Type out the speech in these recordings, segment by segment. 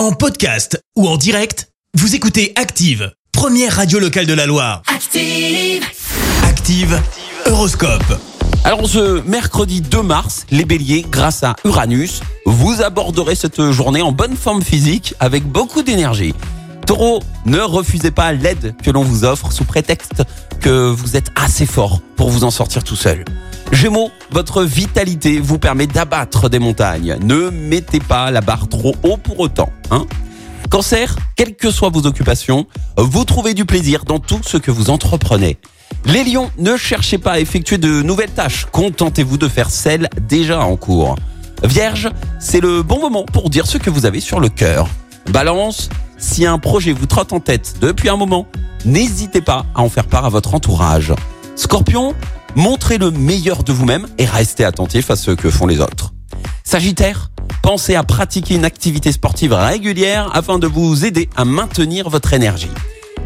En podcast ou en direct, vous écoutez Active, première radio locale de la Loire. Active. Active, Horoscope. Alors ce mercredi 2 mars, les béliers, grâce à Uranus, vous aborderez cette journée en bonne forme physique avec beaucoup d'énergie. Taureau, ne refusez pas l'aide que l'on vous offre sous prétexte que vous êtes assez fort pour vous en sortir tout seul. Gémeaux, votre vitalité vous permet d'abattre des montagnes. Ne mettez pas la barre trop haut pour autant. Hein Cancer, quelles que soient vos occupations, vous trouvez du plaisir dans tout ce que vous entreprenez. Les lions, ne cherchez pas à effectuer de nouvelles tâches, contentez-vous de faire celles déjà en cours. Vierge, c'est le bon moment pour dire ce que vous avez sur le cœur. Balance, si un projet vous trotte en tête depuis un moment, n'hésitez pas à en faire part à votre entourage. Scorpion, montrez le meilleur de vous-même et restez attentif à ce que font les autres. Sagittaire, pensez à pratiquer une activité sportive régulière afin de vous aider à maintenir votre énergie.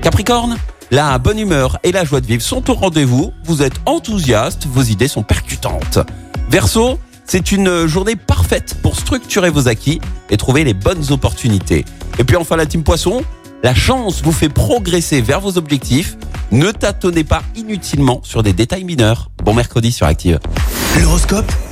Capricorne, la bonne humeur et la joie de vivre sont au rendez-vous, vous êtes enthousiaste, vos idées sont percutantes. Verseau, c'est une journée parfaite pour structurer vos acquis et trouver les bonnes opportunités. Et puis enfin la team Poisson, la chance vous fait progresser vers vos objectifs. Ne tâtonnez pas inutilement sur des détails mineurs. Bon mercredi sur Active. L'horoscope